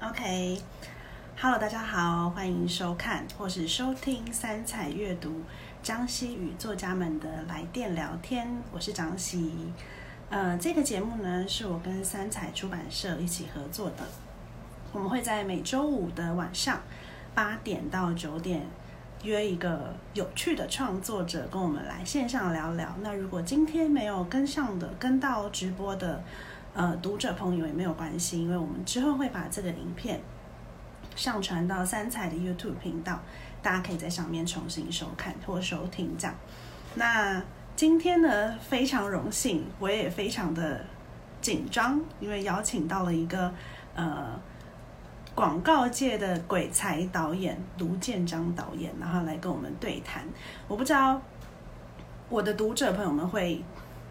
OK，Hello，大家好，欢迎收看或是收听三彩阅读张希与作家们的来电聊天，我是张希。呃，这个节目呢是我跟三彩出版社一起合作的，我们会在每周五的晚上八点到九点约一个有趣的创作者跟我们来线上聊聊。那如果今天没有跟上的、跟到直播的呃读者朋友也没有关系，因为我们之后会把这个影片上传到三彩的 YouTube 频道，大家可以在上面重新收看或收听这样。那今天呢，非常荣幸，我也非常的紧张，因为邀请到了一个呃广告界的鬼才导演卢建章导演，然后来跟我们对谈。我不知道我的读者朋友们会。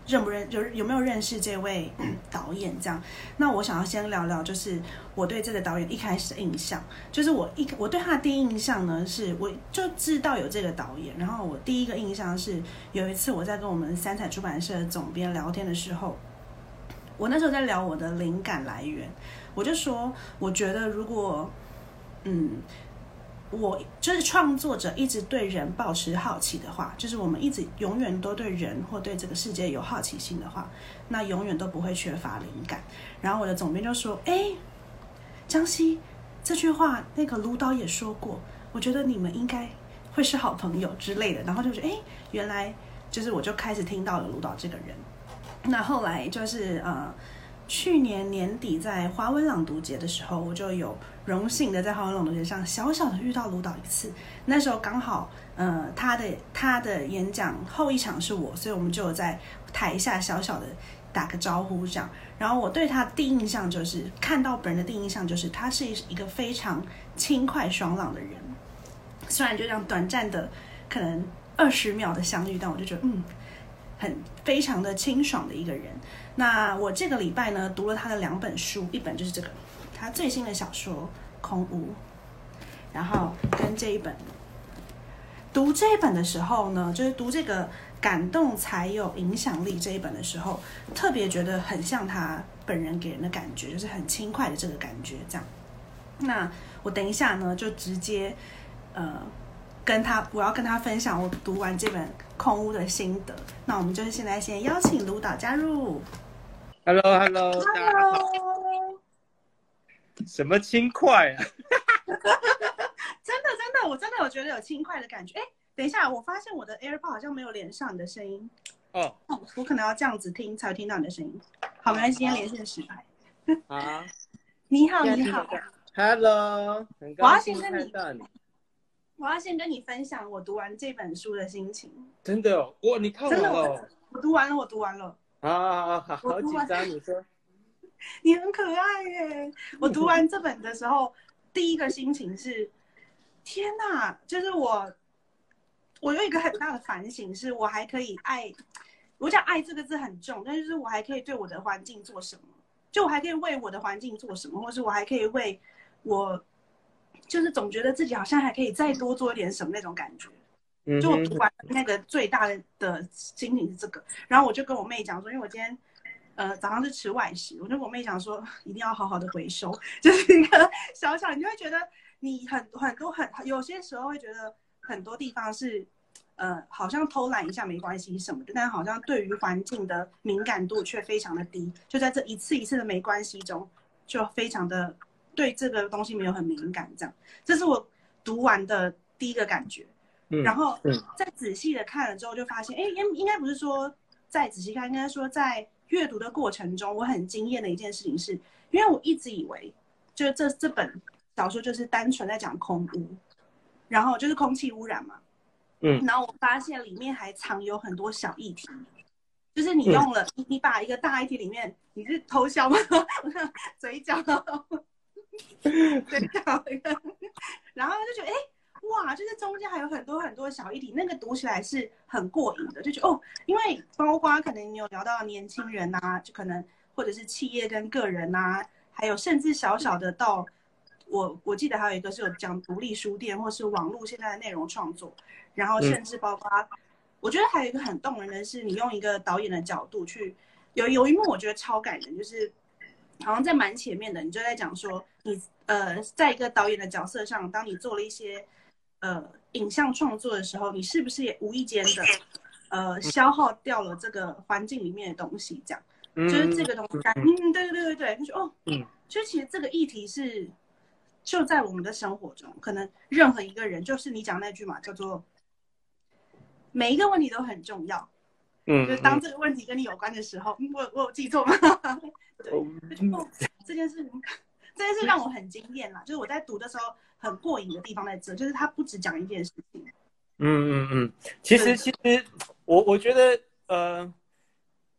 认不认就是有没有认识这位导演？这样，那我想要先聊聊，就是我对这个导演一开始的印象，就是我一我对他的第一印象呢，是我就知道有这个导演。然后我第一个印象是，有一次我在跟我们三彩出版社的总编聊天的时候，我那时候在聊我的灵感来源，我就说，我觉得如果，嗯。我就是创作者，一直对人保持好奇的话，就是我们一直永远都对人或对这个世界有好奇心的话，那永远都不会缺乏灵感。然后我的总编就说：“哎，江西这句话，那个卢导也说过，我觉得你们应该会是好朋友之类的。”然后就觉得：“哎，原来就是我就开始听到了卢导这个人。”那后来就是呃。去年年底在华文朗读节的时候，我就有荣幸的在华文朗读节上小小的遇到卢导一次。那时候刚好，呃，他的他的演讲后一场是我，所以我们就在台下小小的打个招呼这样。然后我对他第一印象就是看到本人的第一印象就是他是一个非常轻快爽朗的人。虽然就这样短暂的可能二十秒的相遇，但我就觉得嗯。很非常的清爽的一个人。那我这个礼拜呢，读了他的两本书，一本就是这个他最新的小说《空屋》，然后跟这一本。读这一本的时候呢，就是读这个感动才有影响力这一本的时候，特别觉得很像他本人给人的感觉，就是很轻快的这个感觉。这样，那我等一下呢，就直接呃。跟他，我要跟他分享我读完这本《空屋》的心得。那我们就是现在先邀请卢导加入。Hello，Hello，Hello。什么轻快啊？真的真的，我真的有觉得有轻快的感觉。哎，等一下，我发现我的 AirPod 好像没有连上你的声音。哦，我可能要这样子听才会听到你的声音。好，没关系，今天连线失败。啊，你好，你好。Hello，很高兴看到你。我要先跟你分享我读完这本书的心情。真的哦哇，你看完了？我读完了，我读完了。啊，好好紧张，你说。你很可爱耶！我读完这本的时候，第一个心情是：天哪！就是我，我有一个很大的反省，是我还可以爱。我讲爱这个字很重，但是我还可以对我的环境做什么？就我还可以为我的环境做什么，或是我还可以为我。就是总觉得自己好像还可以再多做一点什么那种感觉，就我读完那个最大的的心情是这个，然后我就跟我妹讲说，因为我今天呃早上是吃外食，我就跟我妹讲说一定要好好的回收，就是一个小小，你就会觉得你很很多很有些时候会觉得很多地方是呃好像偷懒一下没关系什么的，但好像对于环境的敏感度却非常的低，就在这一次一次的没关系中就非常的。对这个东西没有很敏感，这样，这是我读完的第一个感觉。然后再仔细的看了之后，就发现，哎，应应该不是说再仔细看，应该说在阅读的过程中，我很惊艳的一件事情是，因为我一直以为，就这这本小说就是单纯在讲空污，然后就是空气污染嘛。嗯。然后我发现里面还藏有很多小议题，就是你用了，你把一个大议题里面，你是偷笑吗？嘴角。对，好一个，然后就觉得，哎，哇，就是中间还有很多很多小议题，那个读起来是很过瘾的，就觉得哦，因为包括可能你有聊到年轻人呐，就可能或者是企业跟个人呐，还有甚至小小的到我我记得还有一个是有讲独立书店或是网络现在的内容创作，然后甚至包括，我觉得还有一个很动人的是，你用一个导演的角度去有有一幕我觉得超感人，就是好像在蛮前面的，你就在讲说你呃，在一个导演的角色上，当你做了一些呃影像创作的时候，你是不是也无意间的呃消耗掉了这个环境里面的东西？这样就是这个东西，嗯，对对对对对，他说哦，嗯，就其实这个议题是就在我们的生活中，可能任何一个人，就是你讲那句嘛，叫做每一个问题都很重要。嗯，就当这个问题跟你有关的时候，我我有记错吗？对，这件事，这件事让我很惊艳啦。就是我在读的时候很过瘾的地方在这，就是他不只讲一件事情。嗯嗯嗯，其实其实我我觉得呃，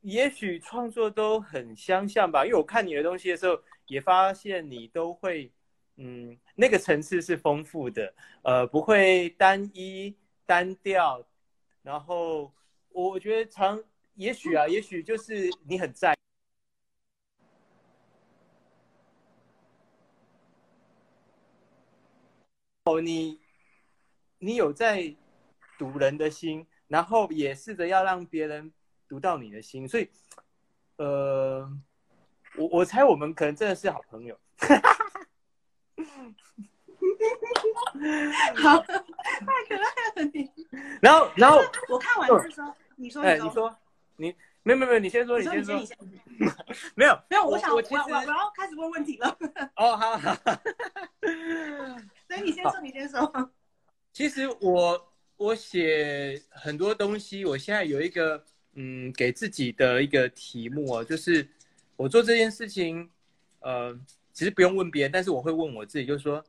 也许创作都很相像吧，因为我看你的东西的时候，也发现你都会嗯，那个层次是丰富的，呃，不会单一单调，然后。我觉得常也许啊，也许就是你很在哦，你你有在读人的心，然后也试着要让别人读到你的心，所以呃，我我猜我们可能真的是好朋友。好，太可爱了你。然后然后我看完就说。你说，哎，你说，你没有没有，你先说，你先说，没有没有，我想我我我要开始问问题了。哦，好好，你先说，你先说。其实我我写很多东西，我现在有一个嗯，给自己的一个题目哦，就是我做这件事情，呃，其实不用问别人，但是我会问我自己，就是说，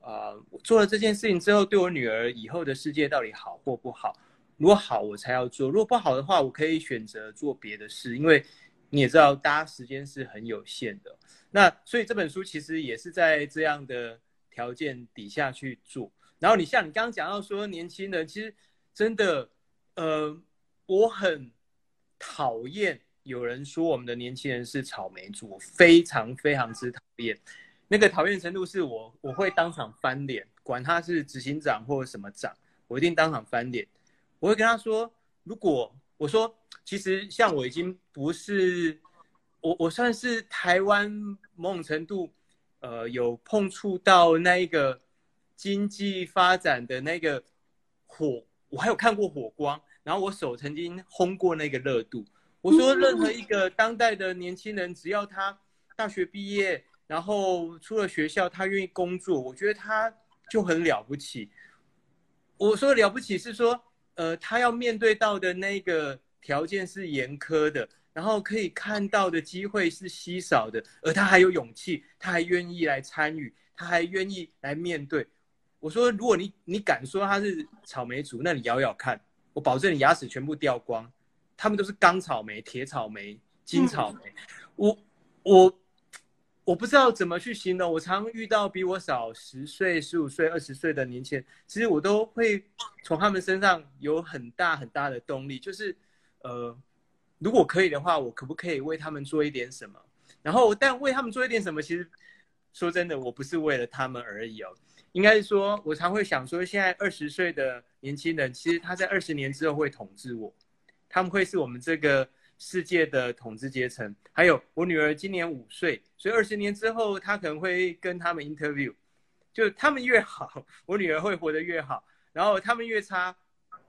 啊，我做了这件事情之后，对我女儿以后的世界到底好或不好？如果好，我才要做；如果不好的话，我可以选择做别的事。因为你也知道，大家时间是很有限的。那所以这本书其实也是在这样的条件底下去做。然后你像你刚刚讲到说，年轻人其实真的，呃，我很讨厌有人说我们的年轻人是草莓族，非常非常之讨厌。那个讨厌程度是我我会当场翻脸，管他是执行长或什么长，我一定当场翻脸。我会跟他说，如果我说，其实像我已经不是我，我算是台湾某种程度，呃，有碰触到那一个经济发展的那个火，我还有看过火光，然后我手曾经烘过那个热度。我说，任何一个当代的年轻人，只要他大学毕业，然后出了学校，他愿意工作，我觉得他就很了不起。我说了不起是说。呃，他要面对到的那个条件是严苛的，然后可以看到的机会是稀少的，而他还有勇气，他还愿意来参与，他还愿意来面对。我说，如果你你敢说他是草莓族，那你咬咬看，我保证你牙齿全部掉光。他们都是钢草莓、铁草莓、金草莓。我我。我不知道怎么去形容。我常遇到比我少十岁、十五岁、二十岁的年轻人，其实我都会从他们身上有很大很大的动力。就是，呃，如果可以的话，我可不可以为他们做一点什么？然后，但为他们做一点什么，其实说真的，我不是为了他们而已哦。应该是说，我常会想说，现在二十岁的年轻人，其实他在二十年之后会统治我，他们会是我们这个。世界的统治阶层，还有我女儿今年五岁，所以二十年之后，她可能会跟他们 interview，就他们越好，我女儿会活得越好，然后他们越差，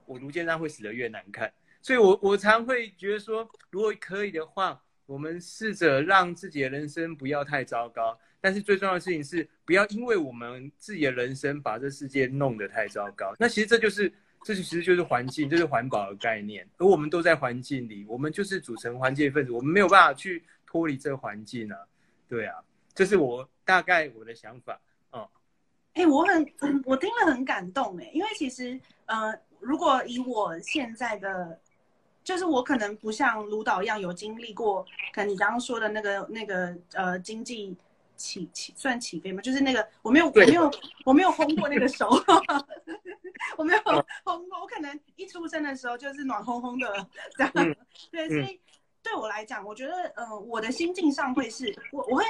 我卢建章会死得越难看。所以，我我常会觉得说，如果可以的话，我们试着让自己的人生不要太糟糕。但是最重要的事情是，不要因为我们自己的人生把这世界弄得太糟糕。那其实这就是。这其实就是环境，就是环保的概念，而我们都在环境里，我们就是组成环境分子，我们没有办法去脱离这个环境啊。对啊，这是我大概我的想法。哦，哎，我很我听了很感动哎，因为其实呃，如果以我现在的，就是我可能不像卢导一样有经历过，可能你刚刚说的那个那个呃经济。起起算起飞吗？就是那个我没有我没有我没有烘过那个手，我没有烘过。我可能一出生的时候就是暖烘烘的这样。对，所以对我来讲，我觉得呃，我的心境上会是我我会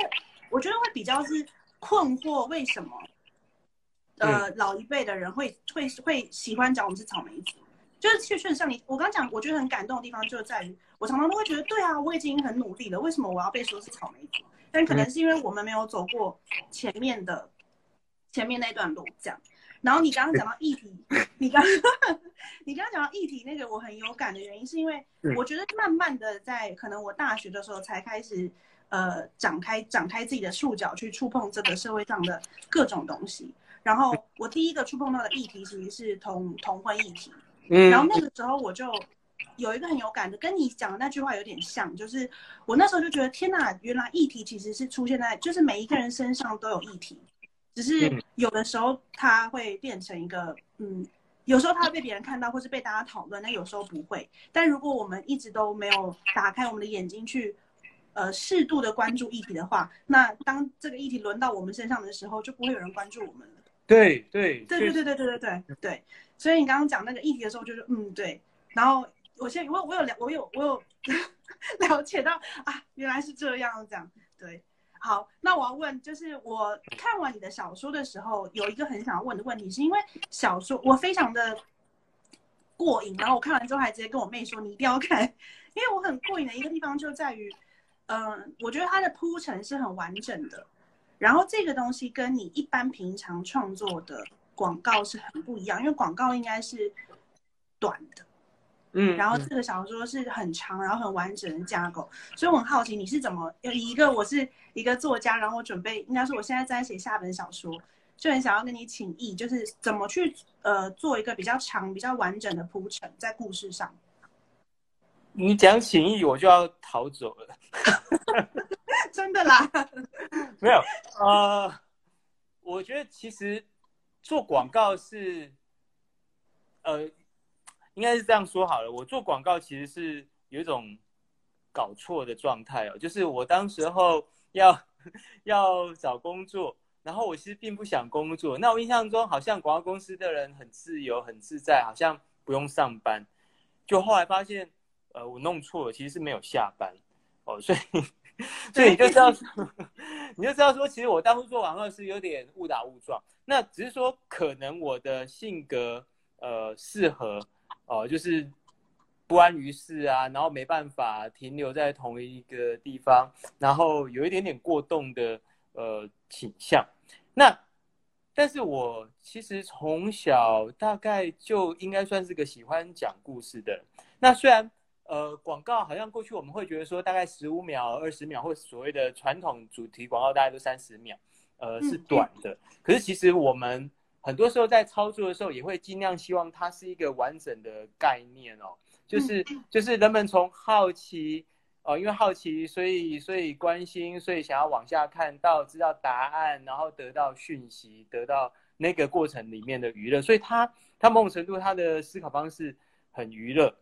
我觉得会比较是困惑，为什么呃老一辈的人会会会喜欢讲我们是草莓族？就是确实像你我刚讲，我觉得很感动的地方就在于。我常常都会觉得，对啊，我已经很努力了，为什么我要被说是草莓族？但可能是因为我们没有走过前面的前面那段路，这样。然后你刚刚讲到议题，你刚你刚刚讲到议题那个我很有感的原因，是因为我觉得慢慢的在可能我大学的时候才开始呃展开展开自己的触角去触碰这个社会上的各种东西。然后我第一个触碰到的议题其实是同同婚议题，嗯，然后那个时候我就有一个很有感的，跟你讲的那句话有点像，就是我那时候就觉得天呐，原来议题其实是出现在就是每一个人身上都有议题。只是有的时候它会变成一个，嗯，有时候它会被别人看到，或是被大家讨论，那有时候不会。但如果我们一直都没有打开我们的眼睛去，呃，适度的关注议题的话，那当这个议题轮到我们身上的时候，就不会有人关注我们了。对对对对对对对对对对。所以你刚刚讲那个议题的时候，就是嗯对。然后我现在我我有了我有我有 了解到啊，原来是这样这样对。好，那我要问，就是我看完你的小说的时候，有一个很想要问的问题，是因为小说我非常的过瘾，然后我看完之后还直接跟我妹说，你一定要看，因为我很过瘾的一个地方就在于，嗯，我觉得它的铺陈是很完整的，然后这个东西跟你一般平常创作的广告是很不一样，因为广告应该是短的。嗯，然后这个小说是很长，然后很完整的架构，所以我很好奇你是怎么有一个我是一个作家，然后我准备应该是我现在在写下本小说，就很想要跟你请意，就是怎么去呃做一个比较长、比较完整的铺陈在故事上。你讲请意，我就要逃走了。真的啦？没有呃，我觉得其实做广告是呃。应该是这样说好了，我做广告其实是有一种搞错的状态哦，就是我当时候要 要找工作，然后我其实并不想工作。那我印象中好像广告公司的人很自由、很自在，好像不用上班。就后来发现，呃，我弄错了，其实是没有下班哦。所以，所以你就知道，你就知道说，其实我当初做广告是有点误打误撞。那只是说，可能我的性格呃适合。哦，就是不安于世啊，然后没办法停留在同一个地方，然后有一点点过动的呃倾向。那，但是我其实从小大概就应该算是个喜欢讲故事的。那虽然呃广告好像过去我们会觉得说大概十五秒、二十秒，或所谓的传统主题广告大概都三十秒，呃是短的。可是其实我们。很多时候在操作的时候，也会尽量希望它是一个完整的概念哦，就是就是人们从好奇哦，因为好奇，所以所以关心，所以想要往下看到知道答案，然后得到讯息，得到那个过程里面的娱乐，所以它它某种程度它的思考方式很娱乐，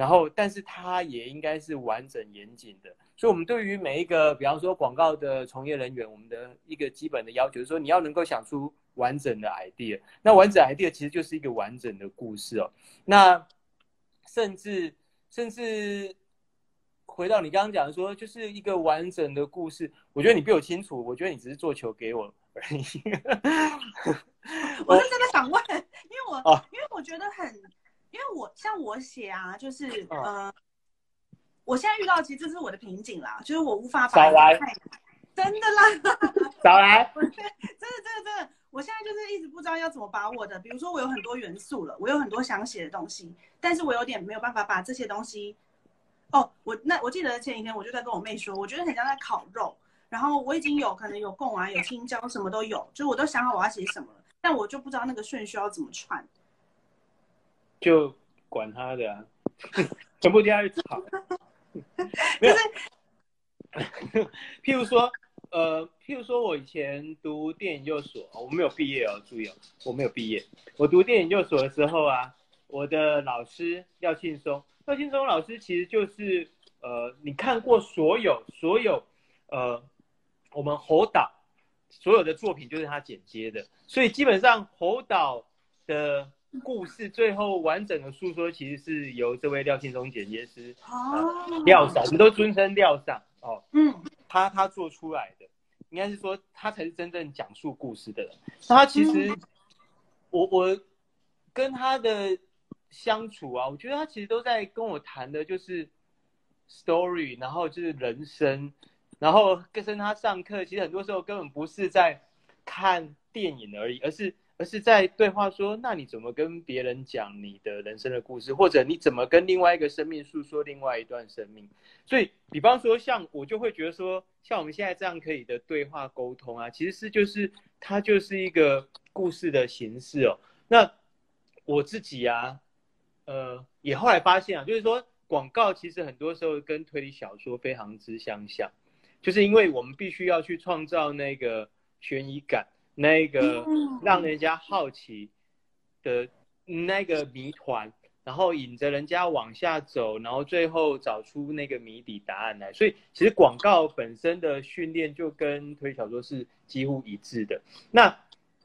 然后但是它也应该是完整严谨的，所以我们对于每一个比方说广告的从业人员，我们的一个基本的要求是说，你要能够想出。完整的 idea，那完整 idea 其实就是一个完整的故事哦。那甚至甚至回到你刚刚讲的说，就是一个完整的故事。我觉得你比我清楚，我觉得你只是做球给我而已。我是真的想问，因为我因为我觉得很，因为我像我写啊，就是呃，我现在遇到其实这是我的瓶颈啦，就是我无法把来真的啦，早来，真的真的真的。我现在就是一直不知道要怎么把我的，比如说我有很多元素了，我有很多想写的东西，但是我有点没有办法把这些东西。哦，我那我记得前几天我就在跟我妹说，我觉得很像在烤肉，然后我已经有可能有贡丸、有青椒，什么都有，就我都想好我要写什么了，但我就不知道那个顺序要怎么串。就管他的，啊，全部丢下去炒。就是，譬如说。呃，譬如说，我以前读电影研究所，我没有毕业哦，注意哦，我没有毕业。我读电影研究所的时候啊，我的老师廖庆松，廖庆松老师其实就是呃，你看过所有所有呃，我们侯导所有的作品就是他剪接的，所以基本上侯导的故事最后完整的诉说，其实是由这位廖庆松剪接师哦，廖上，我们都尊称廖上哦，嗯。他他做出来的，应该是说他才是真正讲述故事的人。那他其实，我我跟他的相处啊，我觉得他其实都在跟我谈的，就是 story，然后就是人生，然后跟他上课，其实很多时候根本不是在看电影而已，而是而是在对话说，那你怎么跟别人讲你的人生的故事，或者你怎么跟另外一个生命诉说另外一段生命？所以，比方说像我就会觉得说，像我们现在这样可以的对话沟通啊，其实是就是它就是一个故事的形式哦。那我自己啊，呃，也后来发现啊，就是说。广告其实很多时候跟推理小说非常之相像，就是因为我们必须要去创造那个悬疑感，那个让人家好奇的那个谜团，然后引着人家往下走，然后最后找出那个谜底答案来。所以其实广告本身的训练就跟推理小说是几乎一致的。那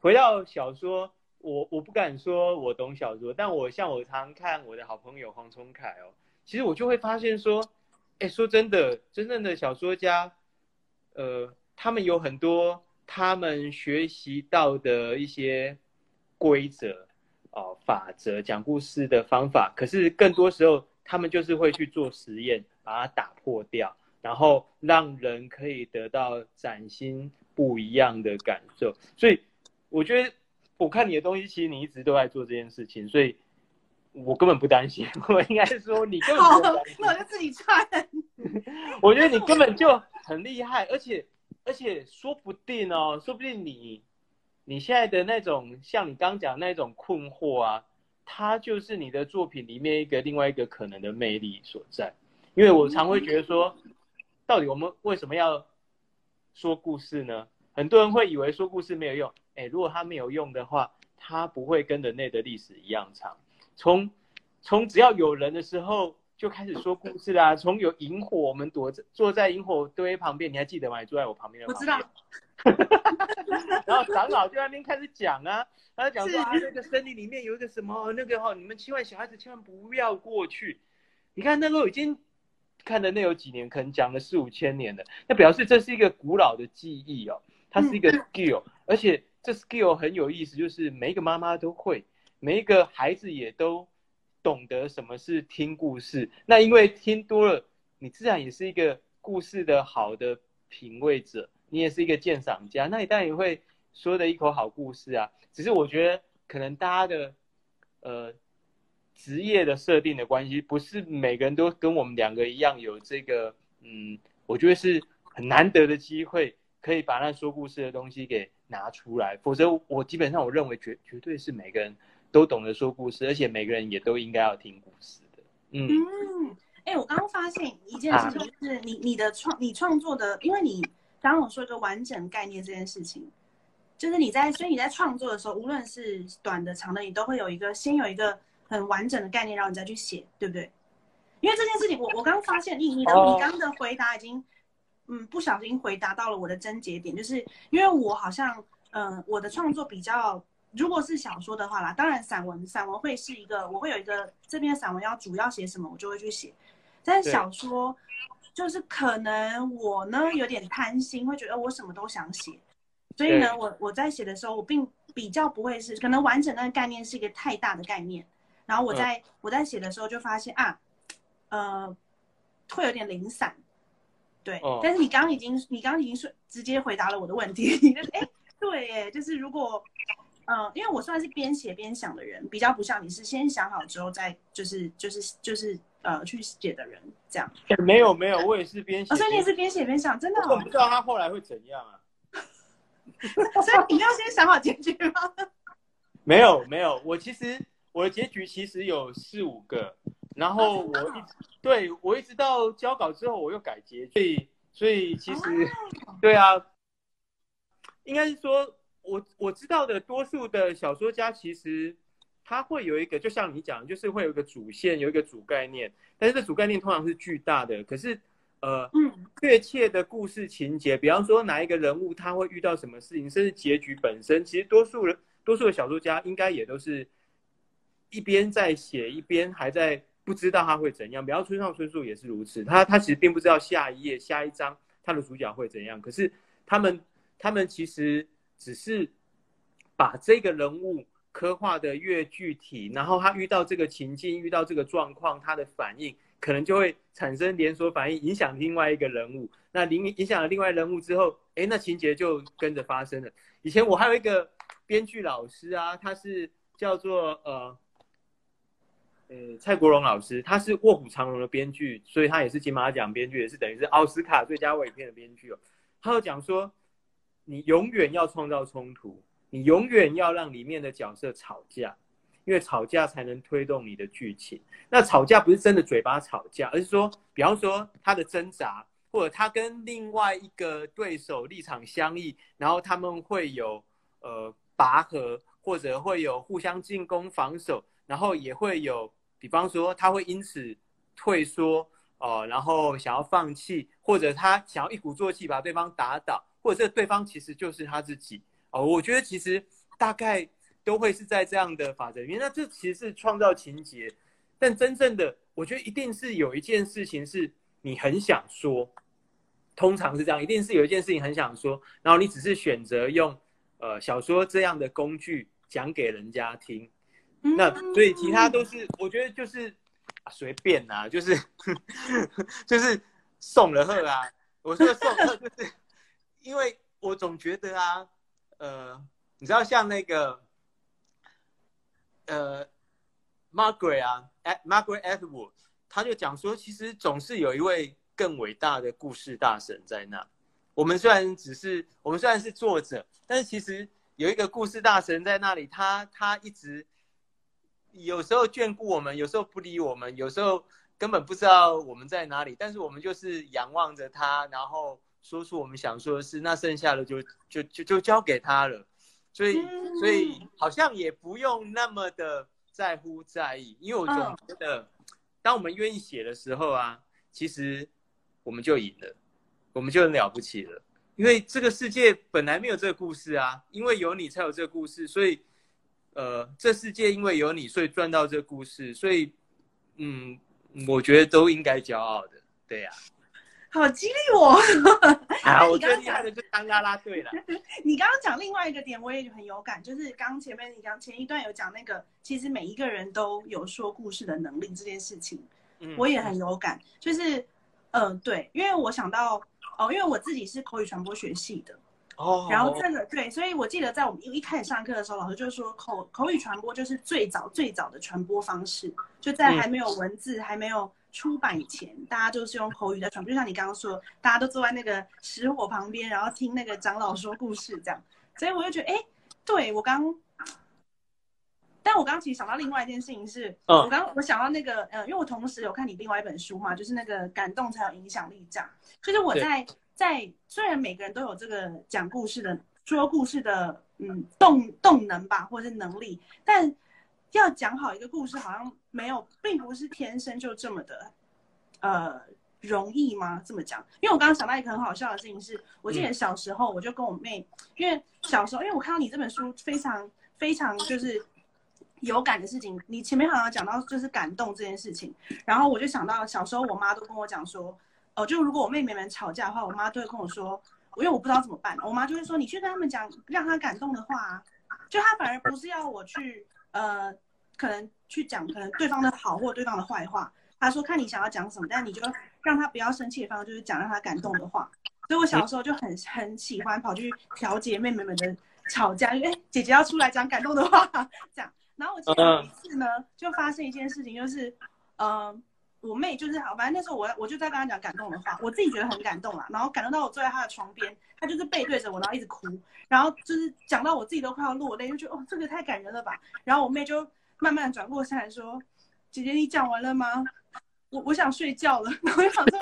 回到小说，我我不敢说我懂小说，但我像我常看我的好朋友黄崇凯哦。其实我就会发现说，哎，说真的，真正的小说家，呃，他们有很多他们学习到的一些规则，哦，法则，讲故事的方法。可是更多时候，他们就是会去做实验，把它打破掉，然后让人可以得到崭新不一样的感受。所以，我觉得我看你的东西，其实你一直都在做这件事情，所以。我根本不担心，我应该说你根本不担心。那我就自己穿。我觉得你根本就很厉害，而且而且说不定哦，说不定你你现在的那种像你刚讲那种困惑啊，它就是你的作品里面一个另外一个可能的魅力所在。因为我常会觉得说，到底我们为什么要说故事呢？很多人会以为说故事没有用，哎，如果它没有用的话，它不会跟人类的历史一样长。从从只要有人的时候就开始说故事啦。从有萤火，我们躲在坐在萤火堆旁边，你还记得吗？你坐在我旁边的。我知道。然后长老就在那边开始讲啊，他讲说啊，那个森林里面有一个什么，那个哈，你们千万小孩子千万不要过去。你看那个已经看的那有几年，可能讲了四五千年了，那表示这是一个古老的记忆哦，它是一个 skill，而且这 skill 很有意思，就是每一个妈妈都会。每一个孩子也都懂得什么是听故事，那因为听多了，你自然也是一个故事的好的品味者，你也是一个鉴赏家，那你当然也会说的一口好故事啊。只是我觉得可能大家的呃职业的设定的关系，不是每个人都跟我们两个一样有这个嗯，我觉得是很难得的机会，可以把那说故事的东西给拿出来，否则我基本上我认为绝绝对是每个人。都懂得说故事，而且每个人也都应该要听故事的。嗯，哎，我刚刚发现一件事情，就是你你的创你创作的，因为你刚刚我说一个完整概念这件事情，就是你在所以你在创作的时候，无论是短的长的，你都会有一个先有一个很完整的概念，然后你再去写，对不对？因为这件事情，我我刚发现你你的你刚的回答已经嗯不小心回答到了我的症结点，就是因为我好像嗯我的创作比较。如果是小说的话啦，当然散文散文会是一个，我会有一个这边散文要主要写什么，我就会去写。但是小说就是可能我呢有点贪心，会觉得我什么都想写，所以呢，我我在写的时候，我并比较不会是可能完整那个概念是一个太大的概念，然后我在我在写的时候就发现啊，呃，会有点零散，对。但是你刚刚已经你刚刚已经说直接回答了我的问题，你就是哎，对，哎，就是如果。嗯，因为我算是边写边想的人，比较不像你是先想好之后再就是就是就是呃去写的人这样。没有没有，我也是边写。所以你也是边写边想，真的。我不知道他后来会怎样啊。所以你要先想好结局吗？没有没有，我其实我的结局其实有四五个，然后我一对我一直到交稿之后我又改结局，所以其实对啊，应该是说。我我知道的多数的小说家，其实他会有一个，就像你讲，就是会有一个主线，有一个主概念，但是这主概念通常是巨大的。可是，呃，确切的故事情节，比方说哪一个人物他会遇到什么事情，甚至结局本身，其实多数人多数的小说家应该也都是一边在写，一边还在不知道他会怎样。比方村上春树也是如此，他他其实并不知道下一页、下一章他的主角会怎样。可是他们他们其实。只是把这个人物刻画的越具体，然后他遇到这个情境、遇到这个状况，他的反应可能就会产生连锁反应，影响另外一个人物。那影影响了另外人物之后，哎，那情节就跟着发生了。以前我还有一个编剧老师啊，他是叫做呃，呃蔡国荣老师，他是《卧虎藏龙》的编剧，所以他也是金马奖编剧，也是等于是奥斯卡最佳外语片的编剧哦。他有讲说，你永远要创造冲突，你永远要让里面的角色吵架。因为吵架才能推动你的剧情。那吵架不是真的嘴巴吵架，而是说，比方说他的挣扎，或者他跟另外一个对手立场相异，然后他们会有呃拔河，或者会有互相进攻、防守，然后也会有，比方说他会因此退缩哦，然后想要放弃，或者他想要一鼓作气把对方打倒，或者这对方其实就是他自己哦。我觉得其实大概。都会是在这样的法则里面，那这其实是创造情节，但真正的，我觉得一定是有一件事情是你很想说，通常是这样，一定是有一件事情很想说，然后你只是选择用呃小说这样的工具讲给人家听，那所以其他都是我觉得就是随便呐，就是就是送了贺啊，我说送贺就是因为我总觉得啊，呃，你知道像那个。呃，Margaret 啊，Margaret Atwood，他就讲说，其实总是有一位更伟大的故事大神在那。我们虽然只是，我们虽然是作者，但是其实有一个故事大神在那里，他他一直有时候眷顾我们，有时候不理我们，有时候根本不知道我们在哪里，但是我们就是仰望着他，然后说出我们想说的事，那剩下的就就就就交给他了。所以，所以好像也不用那么的在乎在意，因为我总觉得，当我们愿意写的时候啊，其实我们就赢了，我们就很了不起了。因为这个世界本来没有这个故事啊，因为有你才有这个故事，所以，呃，这世界因为有你，所以赚到这故事，所以，嗯，我觉得都应该骄傲的，对呀。好激励我！啊，我最厉害的就当啦啦队了。你刚刚讲另外一个点，我也很有感，就是刚前面你讲前一段有讲那个，其实每一个人都有说故事的能力这件事情，我也很有感。就是，嗯，对，因为我想到哦，因为我自己是口语传播学系的哦，然后这个对，所以我记得在我们一开始上课的时候，老师就说口口语传播就是最早最早的传播方式，就在还没有文字还没有。出版以前，大家就是用口语在传，就像你刚刚说，大家都坐在那个石火旁边，然后听那个长老说故事这样。所以我就觉得，哎，对我刚，但我刚刚其实想到另外一件事情是，我刚我想到那个，呃，因为我同时有看你另外一本书嘛，就是那个感动才有影响力这样。就是我在在虽然每个人都有这个讲故事的说故事的嗯动动能吧，或者是能力，但。要讲好一个故事，好像没有，并不是天生就这么的，呃，容易吗？这么讲，因为我刚刚想到一个很好笑的事情，是我记得小时候我就跟我妹，因为小时候，因为我看到你这本书非常非常就是有感的事情，你前面好像讲到就是感动这件事情，然后我就想到小时候我妈都跟我讲说，哦，就如果我妹妹们吵架的话，我妈都会跟我说，因为我不知道怎么办，我妈就会说你去跟他们讲让她感动的话，就她反而不是要我去呃。可能去讲可能对方的好或对方的坏话，她说看你想要讲什么，但你就让她不要生气的方式就是讲让她感动的话。所以我小时候就很很喜欢跑去调节妹妹们的吵架，因为姐姐要出来讲感动的话，这样。然后我记得有一次呢，就发生一件事情，就是，嗯，我妹就是好，反正那时候我我就在跟她讲感动的话，我自己觉得很感动啦，然后感动到我坐在她的床边，她就是背对着我，然后一直哭，然后就是讲到我自己都快要落泪，就觉得哦这个太感人了吧。然后我妹就。慢慢转过身来说：“姐姐，你讲完了吗？我我想睡觉了。”然后想说：“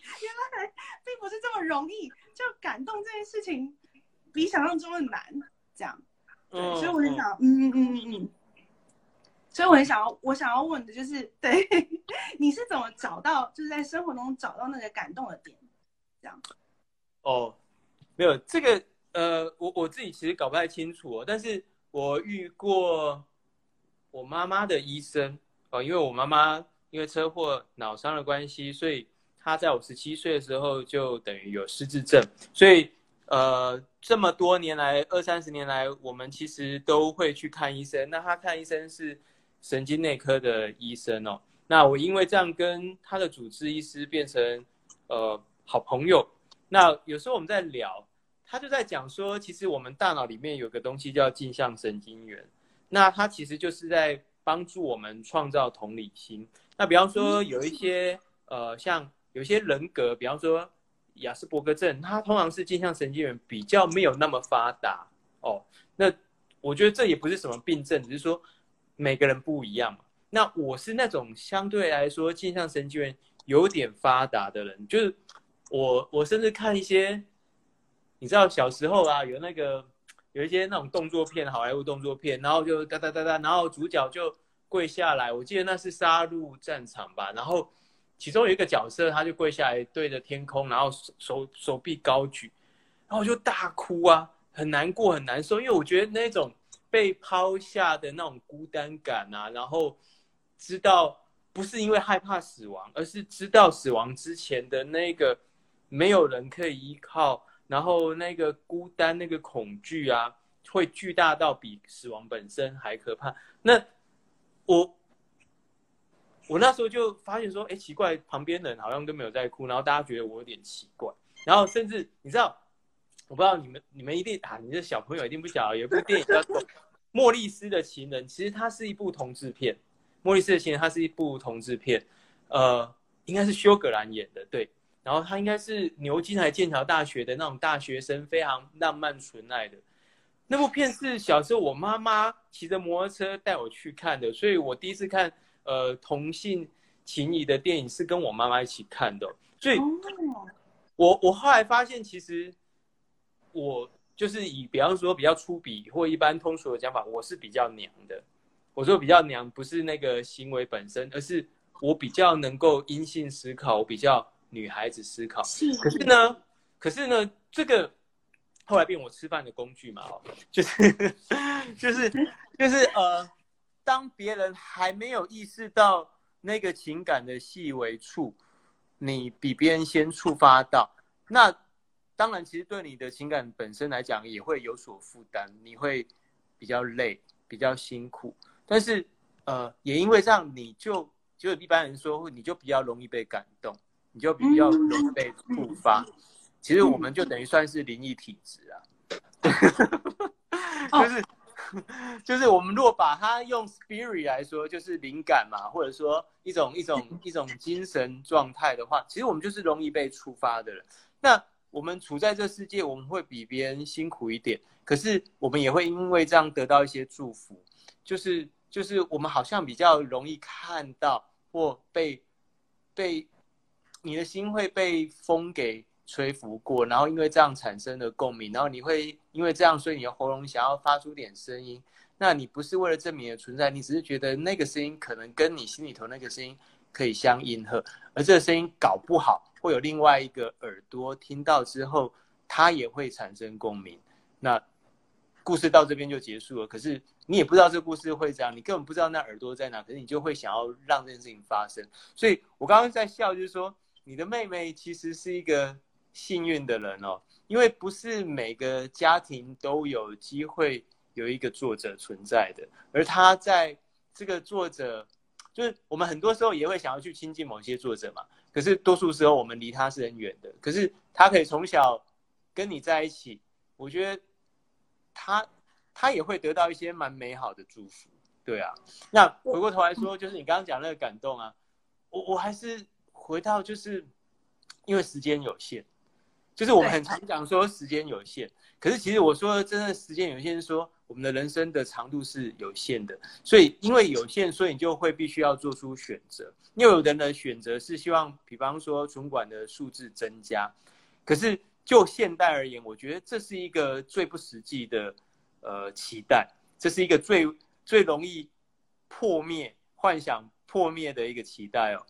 原来并不是这么容易，就感动这件事情比想象中的难。”这样，对所以我就想，嗯嗯嗯嗯嗯，所以我很想要，我想要问的就是，对，你是怎么找到，就是在生活中找到那个感动的点？这样。哦，没有这个，呃，我我自己其实搞不太清楚哦，但是。我遇过我妈妈的医生哦，因为我妈妈因为车祸脑伤的关系，所以她在我十七岁的时候就等于有失智症，所以呃这么多年来二三十年来，我们其实都会去看医生。那他看医生是神经内科的医生哦。那我因为这样跟他的主治医师变成呃好朋友。那有时候我们在聊，他就在讲说，其实我们大脑里面有个东西叫镜像神经元，那它其实就是在帮助我们创造同理心。那比方说有一些呃，像有些人格，比方说亚斯伯格症，它通常是镜像神经元比较没有那么发达哦。那我觉得这也不是什么病症，只是说每个人不一样嘛。那我是那种相对来说镜像神经元有点发达的人，就是我我甚至看一些，你知道小时候啊，有那个有一些那种动作片，好莱坞动作片，然后就哒哒哒哒，然后主角就跪下来，我记得那是杀戮战场吧，然后其中有一个角色他就跪下来对着天空，然后手手手臂高举，然后我就大哭啊，很难过很难受，因为我觉得那种被抛下的那种孤单感啊，然后。知道不是因为害怕死亡，而是知道死亡之前的那个没有人可以依靠，然后那个孤单、那个恐惧啊，会巨大到比死亡本身还可怕。那我我那时候就发现说，哎，奇怪，旁边人好像都没有在哭，然后大家觉得我有点奇怪，然后甚至你知道，我不知道你们你们一定啊，你的小朋友一定不晓得，有一部电影叫做《莫莉斯的情人》，其实它是一部同志片。莫里斯的情人，它是一部同志片，呃，应该是休格兰演的，对。然后他应该是牛津还剑桥大学的那种大学生，非常浪漫纯爱的。那部片是小时候我妈妈骑着摩托车带我去看的，所以我第一次看呃同性情谊的电影是跟我妈妈一起看的。所以，我我后来发现，其实我就是以比方说比较粗鄙或一般通俗的讲法，我是比较娘的。我说比较娘，不是那个行为本身，而是我比较能够阴性思考，我比较女孩子思考。是可是呢，可是呢，这个后来变我吃饭的工具嘛，哦，就是就是就是呃，当别人还没有意识到那个情感的细微处，你比别人先触发到，那当然其实对你的情感本身来讲也会有所负担，你会比较累，比较辛苦。但是，呃，也因为这样，你就就一般人说，你就比较容易被感动，你就比较容易被触发。其实我们就等于算是灵异体质啊，就是就是我们如果把它用 spirit 来说，就是灵感嘛，或者说一种一种一种精神状态的话，其实我们就是容易被触发的人。那我们处在这世界，我们会比别人辛苦一点，可是我们也会因为这样得到一些祝福，就是。就是我们好像比较容易看到或被被你的心会被风给吹拂过，然后因为这样产生了共鸣，然后你会因为这样，所以你的喉咙想要发出点声音。那你不是为了证明你的存在，你只是觉得那个声音可能跟你心里头那个声音可以相应和，而这个声音搞不好会有另外一个耳朵听到之后，它也会产生共鸣。那故事到这边就结束了，可是。你也不知道这故事会这样，你根本不知道那耳朵在哪，可是你就会想要让这件事情发生。所以我刚刚在笑，就是说你的妹妹其实是一个幸运的人哦，因为不是每个家庭都有机会有一个作者存在的，而她在这个作者，就是我们很多时候也会想要去亲近某些作者嘛，可是多数时候我们离他是很远的，可是他可以从小跟你在一起，我觉得他。他也会得到一些蛮美好的祝福，对啊。那回过头来说，就是你刚刚讲那个感动啊，我我还是回到，就是因为时间有限，就是我们很常讲说时间有限，可是其实我说真的时间有限，说我们的人生的长度是有限的，所以因为有限，所以你就会必须要做出选择。又有的人的选择是希望，比方说存管的数字增加，可是就现代而言，我觉得这是一个最不实际的。呃，期待，这是一个最最容易破灭幻想破灭的一个期待哦，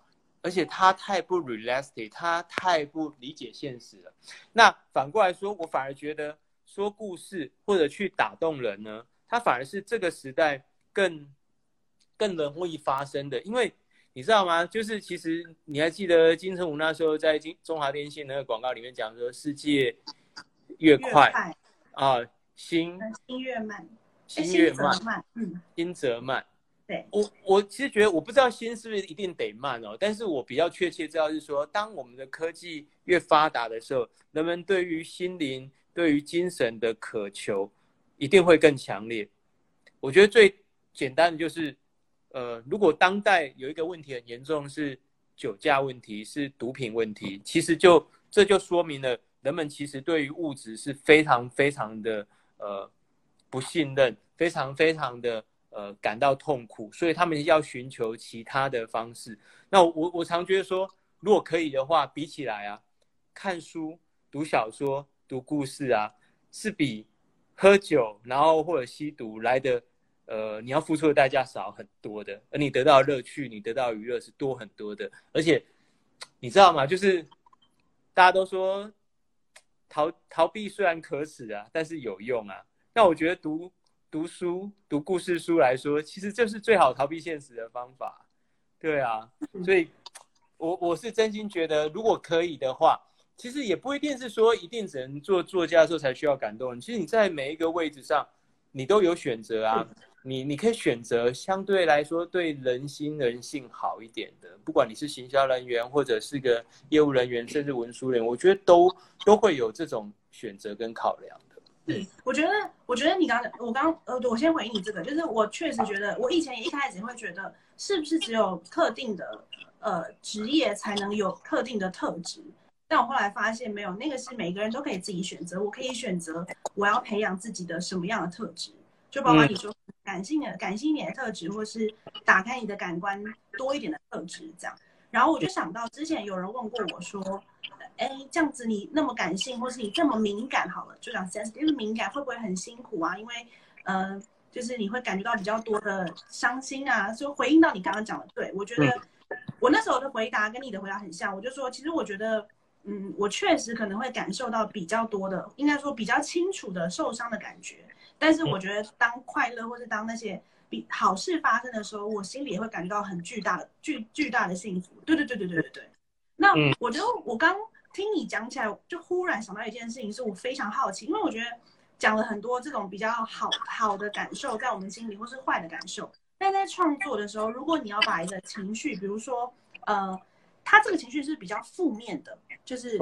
而且他太不 realistic，他太不理解现实了。那反过来说，我反而觉得说故事或者去打动人呢，他反而是这个时代更更容易发生的。因为你知道吗？就是其实你还记得金城武那时候在金中华电信那个广告里面讲说，世界越快啊。心心越慢，心越慢，嗯，心则慢。我我其实觉得我不知道心是不是一定得慢哦，但是我比较确切知道是说，当我们的科技越发达的时候，人们对于心灵、对于精神的渴求一定会更强烈。我觉得最简单的就是，呃，如果当代有一个问题很严重是酒驾问题，是毒品问题，其实就这就说明了人们其实对于物质是非常非常的呃不信任，非常非常的呃感到痛苦，所以他们要寻求其他的方式。那我我常觉得说，如果可以的话，比起来啊，看书、读小说、读故事啊，是比喝酒然后或者吸毒来的呃你要付出的代价少很多的，而你得到乐趣、你得到娱乐是多很多的，而且你知道吗？就是大家都说逃逃避虽然可耻啊，但是有用啊。那我觉得读读书、读故事书来说，其实这是最好逃避现实的方法。对啊，所以我我是真心觉得，如果可以的话，其实也不一定是说一定只能做作家的时候才需要感动人。其实你在每一个位置上，你都有选择啊。你你可以选择相对来说对人心人性好一点的，不管你是行销人员或者是个业务人员，甚至文书人员，我觉得都都会有这种选择跟考量我觉得，我觉得你刚刚，我刚呃，我先回应你这个，就是我确实觉得，我以前一开始会觉得，是不是只有特定的呃职业才能有特定的特质？但我后来发现没有，那个是每个人都可以自己选择。我可以选择我要培养自己的什么样的特质，就包括你说感性的、感性一点的特质，或是打开你的感官多一点的特质这样。然后我就想到之前有人问过我说。哎，这样子你那么感性，或是你这么敏感，好了，就讲 sensitive 敏感会不会很辛苦啊？因为，呃，就是你会感觉到比较多的伤心啊。就回应到你刚刚讲的，对我觉得我那时候的回答跟你的回答很像，我就说，其实我觉得，嗯，我确实可能会感受到比较多的，应该说比较清楚的受伤的感觉。但是我觉得当快乐或是当那些比好事发生的时候，我心里也会感觉到很巨大的巨巨大的幸福。对对对对对对对。那我觉得我刚。听你讲起来，就忽然想到一件事情，是我非常好奇，因为我觉得讲了很多这种比较好好的感受在我们心里，或是坏的感受。但在创作的时候，如果你要把一个情绪，比如说，呃，他这个情绪是比较负面的，就是